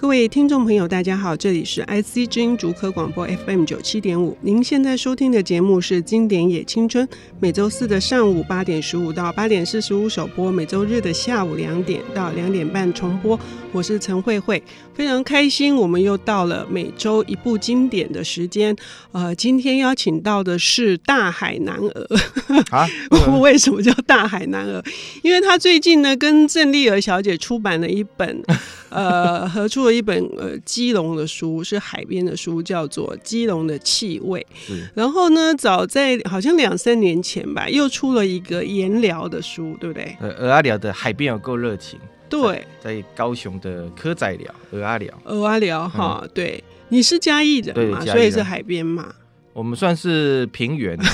各位听众朋友，大家好，这里是 IC 之音竹科广播 FM 九七点五。您现在收听的节目是《经典也青春》，每周四的上午八点十五到八点四十五首播，每周日的下午两点到两点半重播。我是陈慧慧，非常开心，我们又到了每周一部经典的时间。呃，今天邀请到的是大海男儿啊，为什么叫大海男儿？因为他最近呢跟郑丽儿小姐出版了一本，呃，合出了一本呃基隆的书，是海边的书，叫做《基隆的气味》。然后呢，早在好像两三年前吧，又出了一个盐寮的书，对不对？呃，蚵仔寮的海边有够热情。对，在高雄的科仔寮，鹅阿寮，鹅阿寮哈。对，你是嘉义人嘛，所以是海边嘛。我们算是平原。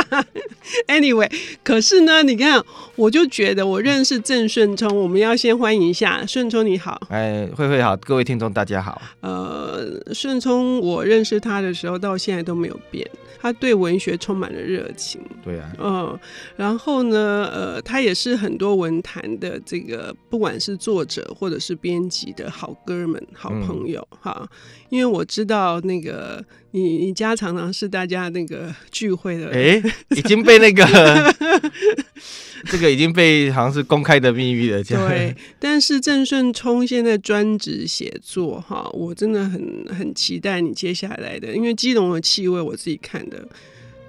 Anyway，可是呢，你看，我就觉得我认识郑顺聪，我们要先欢迎一下顺聪，你好。哎，慧慧好，各位听众大家好。呃，顺聪，我认识他的时候到现在都没有变，他对文学充满了热情。对啊。嗯，然后呢，呃，他也是很多文坛的这个，不管是作者或者是编辑的好哥们、好朋友哈、嗯。因为我知道那个你，你家常常是大家那个聚会的。哎，已经被。那个，这个已经被好像是公开的秘密了。对，但是郑顺聪现在专职写作哈，我真的很很期待你接下来的，因为基隆的气味我自己看的，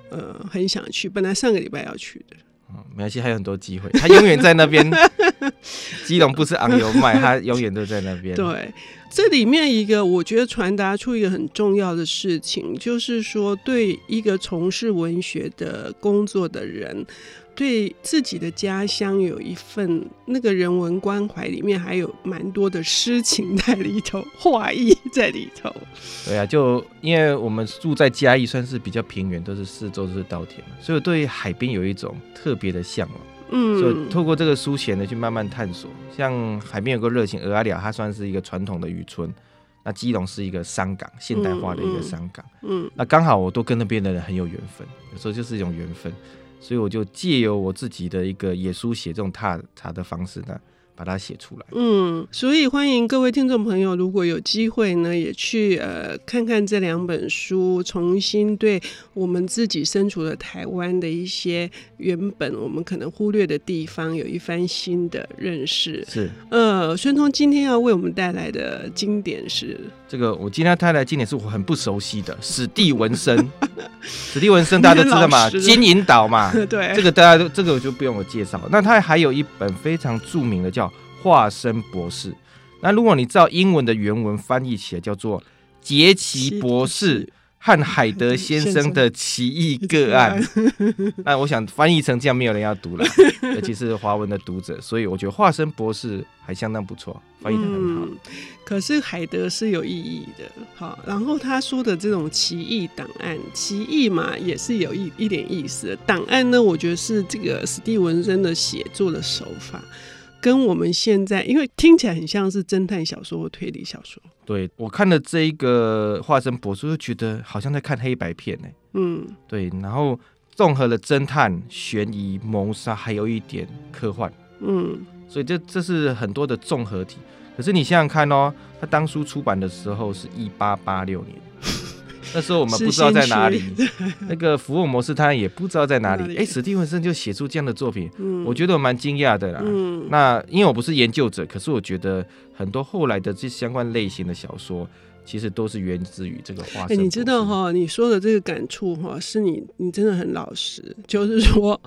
呃，很想去，本来上个礼拜要去的。哦，没关系，还有很多机会，他永远在那边。基隆不是昂油卖，他永远都在那边。对，这里面一个我觉得传达出一个很重要的事情，就是说，对一个从事文学的工作的人，对自己的家乡有一份那个人文关怀，里面还有蛮多的诗情在里头，画意在里头。对啊，就因为我们住在嘉义，算是比较平原，都是四周都是稻田嘛，所以对海边有一种特别的向往。嗯，所以透过这个书写呢，去慢慢探索。像海边有个热情，蚵仔寮，它算是一个传统的渔村。那基隆是一个商港，现代化的一个商港。嗯，嗯，那刚好我都跟那边的人很有缘分，有时候就是一种缘分。所以我就借由我自己的一个野书写这种踏查的方式呢，把它写出来。嗯，所以欢迎各位听众朋友，如果有机会呢，也去呃看看这两本书，重新对我们自己身处的台湾的一些原本我们可能忽略的地方，有一番新的认识。是，呃，孙通今天要为我们带来的经典是这个，我今天要带来的经典是我很不熟悉的史蒂文森。史蒂文森大家都知道嘛，金银岛嘛，对，这个大家都这个我就不用我介绍。那他还有一本非常著名的叫《化身博士》，那如果你照英文的原文翻译起来，叫做杰奇博士。和海德 先生的奇异个案，那我想翻译成这样，没有人要读了，尤其是华文的读者，所以我觉得华生博士还相当不错，翻译的很好。嗯，可是海德是有意义的，好，然后他说的这种奇异档案，奇异嘛，也是有一一点意思的。档案呢，我觉得是这个史蒂文森的写作的手法。跟我们现在，因为听起来很像是侦探小说或推理小说。对，我看了这一个化身博士，就觉得好像在看黑白片呢。嗯，对，然后综合了侦探、悬疑、谋杀，还有一点科幻。嗯，所以这这是很多的综合体。可是你想想看哦，他当初出版的时候是一八八六年。那时候我们不知道在哪里，那个福尔摩斯他也不知道在哪里。哎、欸，史蒂文森就写出这样的作品，嗯、我觉得我蛮惊讶的啦。嗯、那因为我不是研究者，可是我觉得很多后来的这相关类型的小说，其实都是源自于这个花生。你知道哈，你说的这个感触哈，是你你真的很老实，就是说。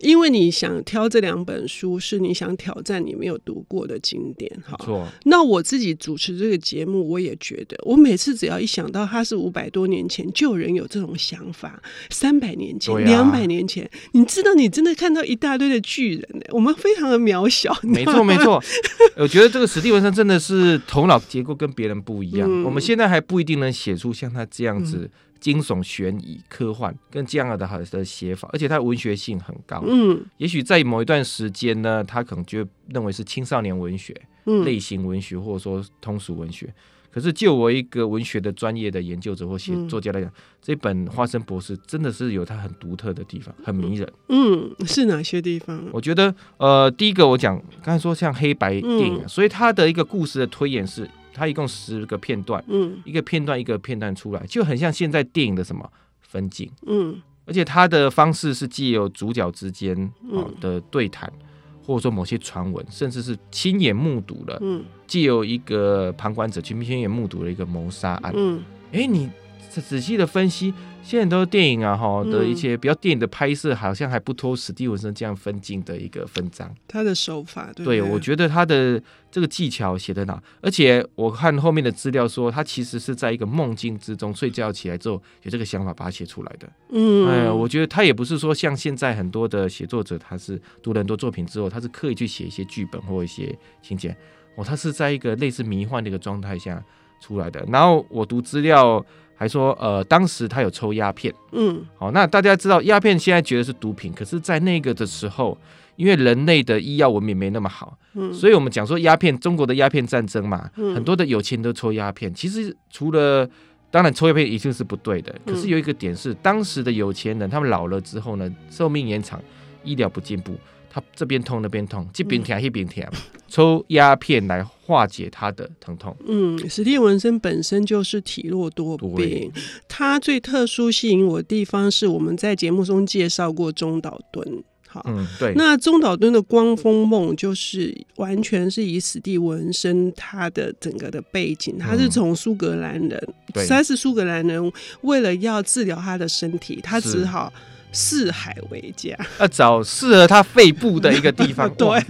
因为你想挑这两本书，是你想挑战你没有读过的经典，哈。错。那我自己主持这个节目，我也觉得，我每次只要一想到他是五百多年前就有人有这种想法，三百年前、两百、啊、年前，你知道，你真的看到一大堆的巨人呢。我们非常的渺小。没错，没错。我觉得这个史蒂文森真的是头脑结构跟别人不一样。嗯、我们现在还不一定能写出像他这样子。嗯惊悚、悬疑、科幻，跟这样的好的写法，而且它文学性很高。嗯，也许在某一段时间呢，他可能就认为是青少年文学、嗯、类型文学，或者说通俗文学。可是就我一个文学的专业的研究者或写作家来讲，嗯、这本《花生博士》真的是有它很独特的地方，很迷人。嗯，是哪些地方？我觉得，呃，第一个我讲刚才说像黑白电影，嗯、所以它的一个故事的推演是。它一共十个片段，嗯，一个片段一个片段出来，就很像现在电影的什么分镜，嗯，而且它的方式是既有主角之间的对谈，嗯、或者说某些传闻，甚至是亲眼目睹了，嗯，既有一个旁观者去亲眼目睹了一个谋杀案，嗯，哎、欸，你仔细的分析。现在很多电影啊，哈的一些比较电影的拍摄，好像还不脱史蒂文森这样分镜的一个分章。他的手法，对，对，我觉得他的这个技巧写得好。而且我看后面的资料说，他其实是在一个梦境之中睡觉起来之后有这个想法把它写出来的。嗯，哎，我觉得他也不是说像现在很多的写作者，他是读了很多作品之后，他是刻意去写一些剧本或一些情节。哦，他是在一个类似迷幻的一个状态下出来的。然后我读资料。还说，呃，当时他有抽鸦片，嗯，好，那大家知道鸦片现在觉得是毒品，可是，在那个的时候，因为人类的医药文明没那么好，嗯，所以我们讲说鸦片，中国的鸦片战争嘛，嗯，很多的有钱人都抽鸦片。其实除了，当然抽鸦片一定是不对的，可是有一个点是，当时的有钱人他们老了之后呢，寿命延长，医疗不进步。他这边痛那边痛，这边疼那边疼，抽鸦片来化解他的疼痛。嗯，史蒂文森本身就是体弱多病，他最特殊吸引我的地方是我们在节目中介绍过中岛敦。好，嗯，对。那中岛敦的《光风梦》就是完全是以史蒂文森他的整个的背景，他是从苏格兰人，嗯、他是苏格兰人，为了要治疗他的身体，他只好。四海为家，要找适合他肺部的一个地方。对，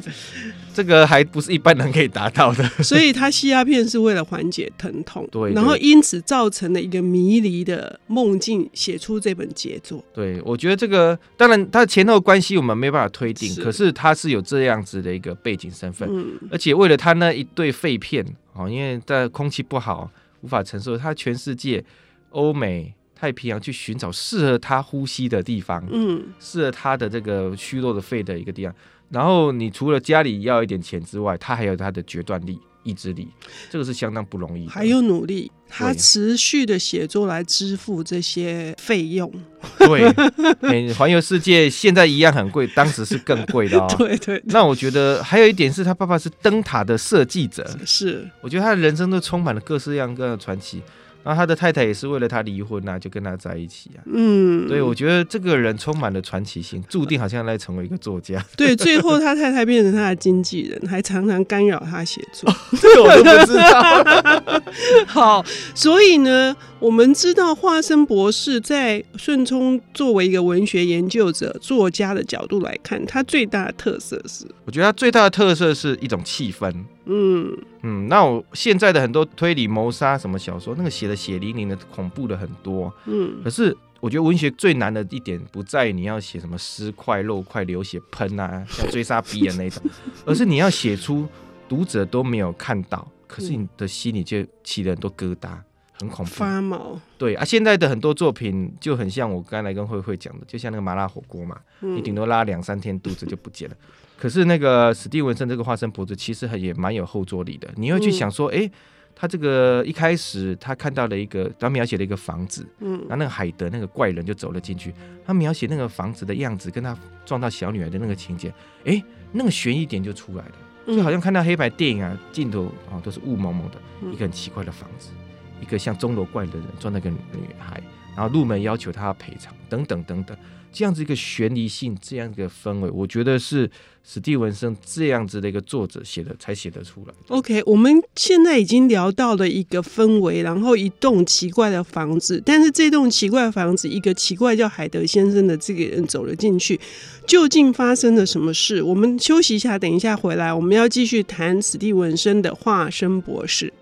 这个还不是一般人可以达到的。所以他吸鸦片是为了缓解疼痛。对，然后因此造成了一个迷离的梦境，写出这本杰作。对，我觉得这个当然他的前后关系我们没办法推定，是可是他是有这样子的一个背景身份，嗯、而且为了他那一对肺片，哦，因为在空气不好无法承受，他全世界欧美。太平洋去寻找适合他呼吸的地方，嗯，适合他的这个虚弱的肺的一个地方。然后你除了家里要一点钱之外，他还有他的决断力、意志力，这个是相当不容易。还有努力，他持续的写作来支付这些费用。对，环游世界现在一样很贵，当时是更贵的哦。对，对对。那我觉得还有一点是他爸爸是灯塔的设计者，是。我觉得他的人生都充满了各式各样各样的传奇。然后他的太太也是为了他离婚啊，就跟他在一起啊。嗯，对，我觉得这个人充满了传奇性，注定好像来成为一个作家。对，最后他太太变成他的经纪人，还常常干扰他写作。这个我都不知道。好，所以呢，我们知道华生博士在顺聪作为一个文学研究者、作家的角度来看，他最大的特色是，我觉得它最大的特色是一种气氛。嗯嗯，那我现在的很多推理谋杀什么小说，那个写的血淋淋的、恐怖的很多。嗯，可是我觉得文学最难的一点不在于你要写什么尸块、肉块、流血喷啊，像追杀鼻炎那种，而是你要写出读者都没有看到，可是你的心里就起了很多疙瘩，很恐怖、发毛。对啊，现在的很多作品就很像我刚才跟慧慧讲的，就像那个麻辣火锅嘛，嗯、你顶多拉两三天肚子就不见了。可是那个史蒂文森这个化身博士其实也蛮有后坐力的。你会去想说，哎、嗯，他这个一开始他看到了一个，他描写了一个房子，嗯，然后那个海德那个怪人就走了进去，他描写那个房子的样子，跟他撞到小女孩的那个情节，哎，那个悬疑点就出来了，就好像看到黑白电影啊，镜头啊都是雾蒙蒙的，一个很奇怪的房子，一个像钟楼怪的人撞那个女孩，然后入门要求他赔偿，等等等等。这样子一个悬疑性，这样一个氛围，我觉得是史蒂文森这样子的一个作者写的才写得出来。OK，我们现在已经聊到了一个氛围，然后一栋奇怪的房子，但是这栋奇怪的房子，一个奇怪叫海德先生的这个人走了进去，究竟发生了什么事？我们休息一下，等一下回来，我们要继续谈史蒂文森的化身博士。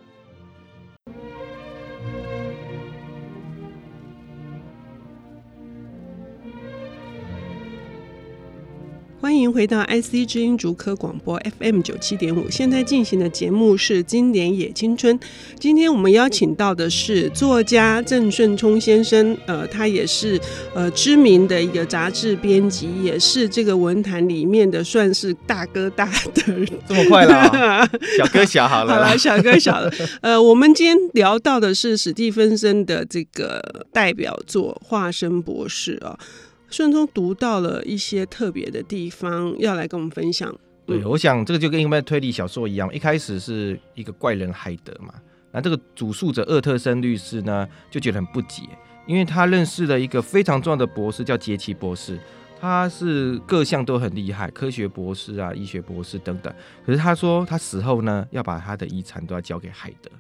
欢迎回到 IC 之音竹科广播 FM 九七点五，现在进行的节目是《经典也青春》。今天我们邀请到的是作家郑顺聪先生，呃，他也是呃知名的一个杂志编辑，也是这个文坛里面的算是大哥大的人。这么快了、哦，小哥小好了，好了，小哥小了。呃，我们今天聊到的是史蒂芬森的这个代表作《化身博士》啊。顺中读到了一些特别的地方，要来跟我们分享。对，我想这个就跟一般推理小说一样，一开始是一个怪人海德嘛，那这个主诉者厄特森律师呢，就觉得很不解，因为他认识了一个非常重要的博士，叫杰奇博士。他是各项都很厉害，科学博士啊，医学博士等等。可是他说他死后呢，要把他的遗产都要交给海德，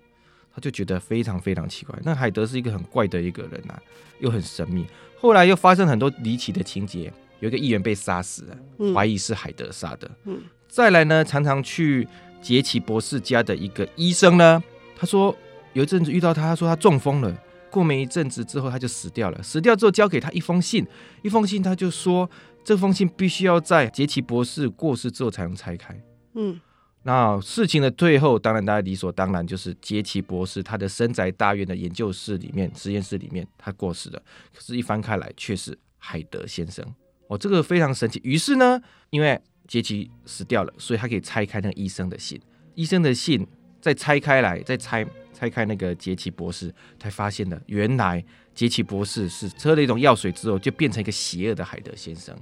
他就觉得非常非常奇怪。那海德是一个很怪的一个人啊，又很神秘。后来又发生很多离奇的情节，有一个议员被杀死了，怀疑是海德杀的。嗯。再来呢，常常去杰奇博士家的一个医生呢，他说有一阵子遇到他，他说他中风了。过没一阵子之后，他就死掉了。死掉之后，交给他一封信，一封信，他就说这封信必须要在杰奇博士过世之后才能拆开。嗯，那事情的最后，当然大家理所当然就是杰奇博士他的深宅大院的研究室里面、实验室里面，他过世了。可是，一翻开来却是海德先生。哦，这个非常神奇。于是呢，因为杰奇死掉了，所以他可以拆开那个医生的信。医生的信再拆开来，再拆。拆开那个杰奇博士，才发现了原来杰奇博士是喝了一种药水之后，就变成一个邪恶的海德先生，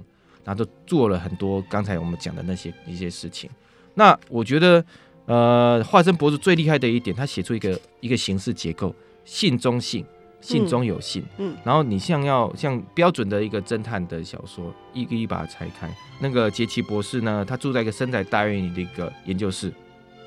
然后就做了很多刚才我们讲的那些一些事情。那我觉得，呃，华生博士最厉害的一点，他写出一个一个形式结构，信中信，信中有信。嗯，然后你像要像标准的一个侦探的小说，一个一把它拆开。那个杰奇博士呢，他住在一个深宅大院里的一个研究室。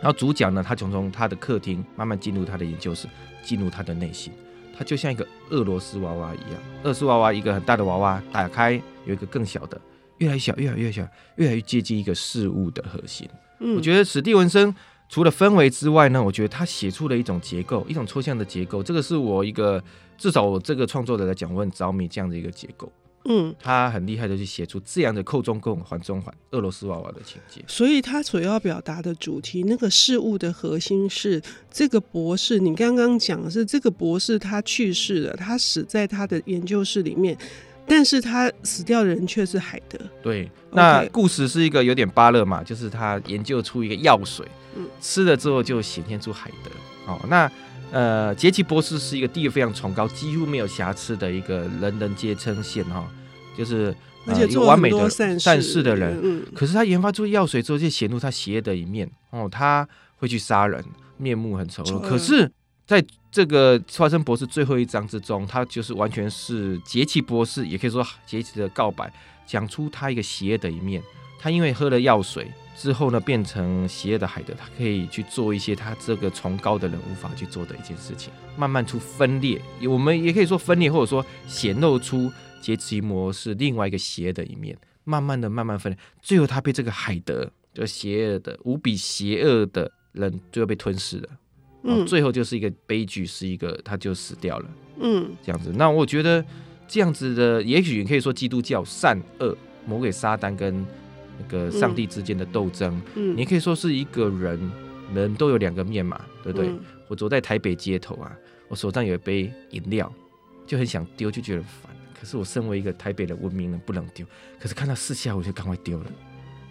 然后主角呢，他从从他的客厅慢慢进入他的研究室，进入他的内心，他就像一个俄罗斯娃娃一样。俄罗斯娃娃一个很大的娃娃打开，有一个更小的，越来越小，越来越小，越来越接近一个事物的核心。嗯，我觉得史蒂文森除了氛围之外呢，我觉得他写出了一种结构，一种抽象的结构。这个是我一个至少我这个创作者来讲，我很着迷这样的一个结构。嗯，他很厉害的去写出这样的扣中共环中环俄罗斯娃娃的情节，所以他所要表达的主题，那个事物的核心是这个博士。你刚刚讲的是这个博士他去世了，他死在他的研究室里面，但是他死掉的人却是海德。对，那故事是一个有点巴勒嘛，就是他研究出一个药水，嗯，吃了之后就显现出海德。哦，那。呃，杰奇博士是一个地位非常崇高、几乎没有瑕疵的一个人人皆称羡哈，就是而且、呃、一个完美的善事的人。嗯，可是他研发出药水之后，就显露他邪恶的一面哦，他会去杀人，面目很丑陋。可是在这个华生博士最后一章之中，他就是完全是杰奇博士，也可以说杰奇的告白，讲出他一个邪恶的一面。他因为喝了药水。之后呢，变成邪恶的海德，他可以去做一些他这个崇高的人无法去做的一件事情，慢慢出分裂。我们也可以说分裂，或者说显露出杰奇博士另外一个邪恶的一面，慢慢的、慢慢分裂。最后，他被这个海德，就邪恶的、无比邪恶的人，最后被吞噬了。嗯，最后就是一个悲剧，是一个他就死掉了。嗯，这样子。那我觉得这样子的，也许你可以说基督教善恶、魔鬼撒旦跟。那个上帝之间的斗争，嗯，你可以说是一个人，人都有两个面嘛，对不对？嗯，我走在台北街头啊，我手上有一杯饮料，就很想丢，就觉得烦。可是我身为一个台北的文明人，不能丢。可是看到四下，我就赶快丢了。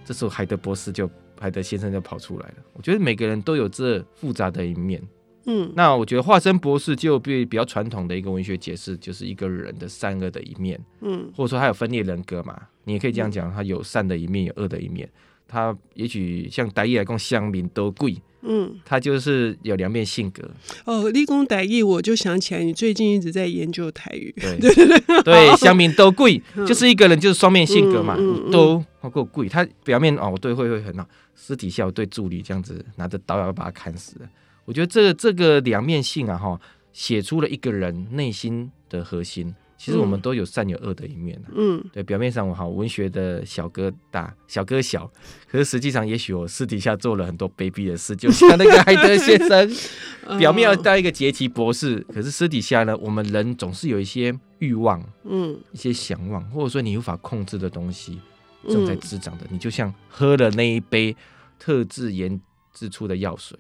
这时候海德博士就海德先生就跑出来了。我觉得每个人都有这复杂的一面。嗯，那我觉得化身博士就比比较传统的一个文学解释，就是一个人的善恶的一面。嗯，或者说他有分裂人格嘛。你也可以这样讲，他有善的一面，有恶的一面。他也许像台语来讲，乡民都贵。嗯，他就是有两面性格。哦，立功台语，我就想起来，你最近一直在研究台语。对 对对对，乡民都贵，就是一个人就是双面性格嘛，都好够贵。他表面哦，对，会会很好，私底下我对助理这样子拿着刀要把他砍死了。我觉得这个这个两面性啊，哈，写出了一个人内心的核心。其实我们都有善有恶的一面，嗯，对，表面上我好文学的小哥大，小哥小，可是实际上也许我私底下做了很多卑鄙的事，就像那个海德先生，表面要当一个杰奇博士，可是私底下呢，我们人总是有一些欲望，嗯，一些想望，或者说你无法控制的东西正在滋长的，你就像喝了那一杯特制研制出的药水。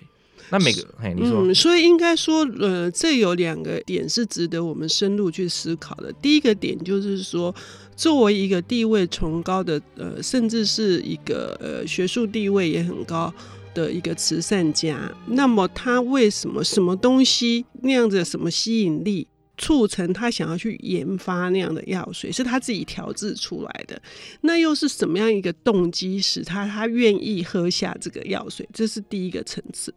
那每个，嘿，你说，嗯，所以应该说，呃，这有两个点是值得我们深入去思考的。第一个点就是说，作为一个地位崇高的，呃，甚至是一个呃学术地位也很高的一个慈善家，那么他为什么什么东西那样子什么吸引力促成他想要去研发那样的药水，是他自己调制出来的。那又是什么样一个动机使他他愿意喝下这个药水？这是第一个层次。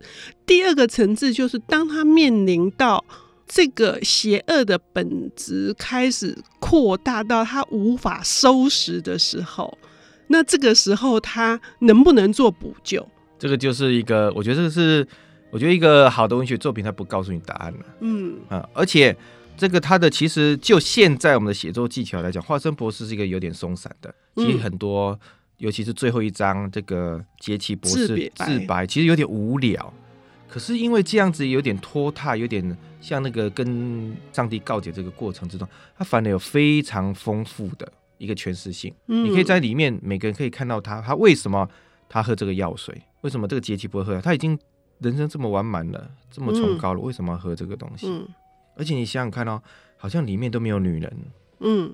第二个层次就是当他面临到这个邪恶的本质开始扩大到他无法收拾的时候，那这个时候他能不能做补救？这个就是一个，我觉得这个是，我觉得一个好的文学作品，它不告诉你答案了。嗯啊，而且这个他的其实就现在我们的写作技巧来讲，华生博士是一个有点松散的。其实很多，嗯、尤其是最后一章这个杰奇博士自白，自白，其实有点无聊。可是因为这样子有点拖沓，有点像那个跟上帝告解这个过程之中，他反而有非常丰富的一个诠释性。嗯、你可以在里面每个人可以看到他，他为什么他喝这个药水？为什么这个杰奇不会喝？他已经人生这么完满了，这么崇高了，嗯、为什么要喝这个东西？嗯、而且你想想看哦，好像里面都没有女人，嗯，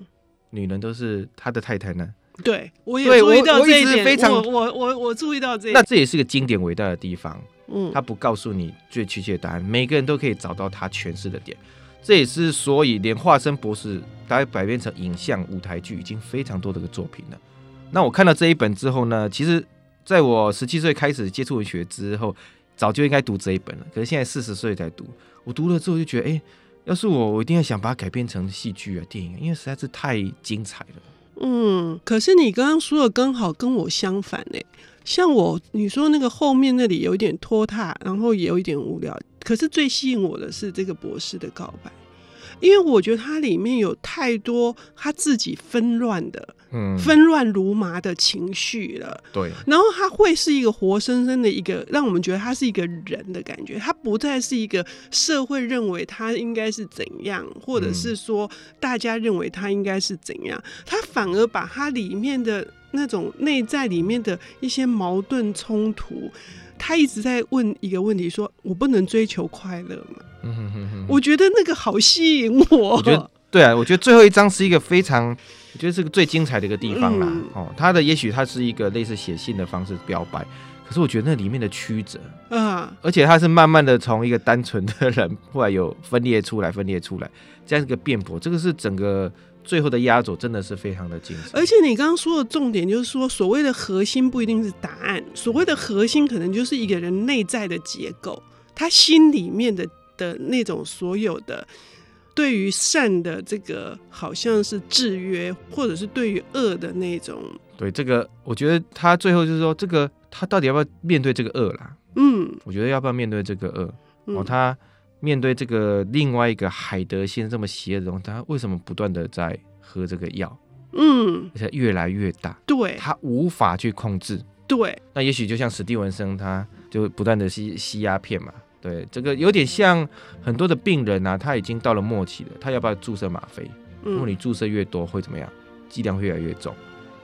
女人都是他的太太呢。对，我也注意到这一点，非常我我我，我注意到这一点，那这也是个经典伟大的地方。嗯，他不告诉你最确切的答案，每个人都可以找到他诠释的点。这也是所以连化身博士大概改编成影像舞台剧已经非常多的个作品了。那我看到这一本之后呢，其实在我十七岁开始接触文学之后，早就应该读这一本了。可是现在四十岁才读，我读了之后就觉得，哎，要是我，我一定要想把它改编成戏剧啊、电影，因为实在是太精彩了。嗯，可是你刚刚说的刚好跟我相反呢。像我，你说那个后面那里有一点拖沓，然后也有一点无聊。可是最吸引我的是这个博士的告白，因为我觉得它里面有太多他自己纷乱的。嗯，纷乱如麻的情绪了。对，然后他会是一个活生生的一个，让我们觉得他是一个人的感觉。他不再是一个社会认为他应该是怎样，或者是说大家认为他应该是怎样，他反而把他里面的那种内在里面的一些矛盾冲突，他一直在问一个问题：说我不能追求快乐吗？嗯哼哼哼，我觉得那个好吸引我。我觉得对啊，我觉得最后一章是一个非常。我觉得是个最精彩的一个地方啦，嗯、哦，他的也许他是一个类似写信的方式表白，可是我觉得那里面的曲折，啊，而且他是慢慢的从一个单纯的人，后来有分裂出来，分裂出来，这样一个辩驳，这个是整个最后的压轴，真的是非常的精彩。而且你刚刚说的重点就是说，所谓的核心不一定是答案，所谓的核心可能就是一个人内在的结构，他心里面的的那种所有的。对于善的这个好像是制约，或者是对于恶的那种，对这个，我觉得他最后就是说，这个他到底要不要面对这个恶啦？嗯，我觉得要不要面对这个恶？嗯、哦，他面对这个另外一个海德先生这么邪恶的东西，他为什么不断的在喝这个药？嗯，而且越来越大，对，他无法去控制。对，那也许就像史蒂文森，他就不断的吸吸鸦片嘛。对，这个有点像很多的病人啊，他已经到了末期了，他要不要注射吗啡？如果你注射越多会怎么样？剂量会越来越重，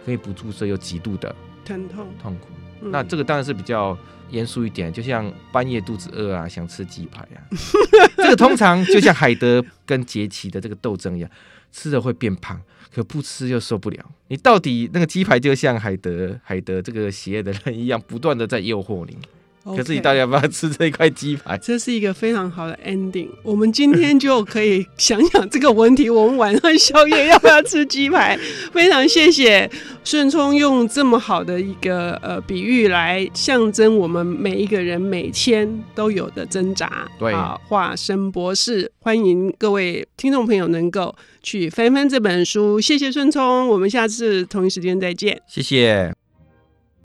可以不注射又极度的疼痛痛苦。那这个当然是比较严肃一点，就像半夜肚子饿啊，想吃鸡排啊，这个通常就像海德跟杰奇的这个斗争一样，吃了会变胖，可不吃又受不了。你到底那个鸡排就像海德海德这个邪恶的人一样，不断的在诱惑你。可是你到底要不要吃这一块鸡排？这是一个非常好的 ending。我们今天就可以想想这个问题：我们晚上宵夜要不要吃鸡排？非常谢谢顺聪用这么好的一个呃比喻来象征我们每一个人每天都有的挣扎。对，啊，化身博士，欢迎各位听众朋友能够去翻翻这本书。谢谢顺聪，我们下次同一时间再见。谢谢。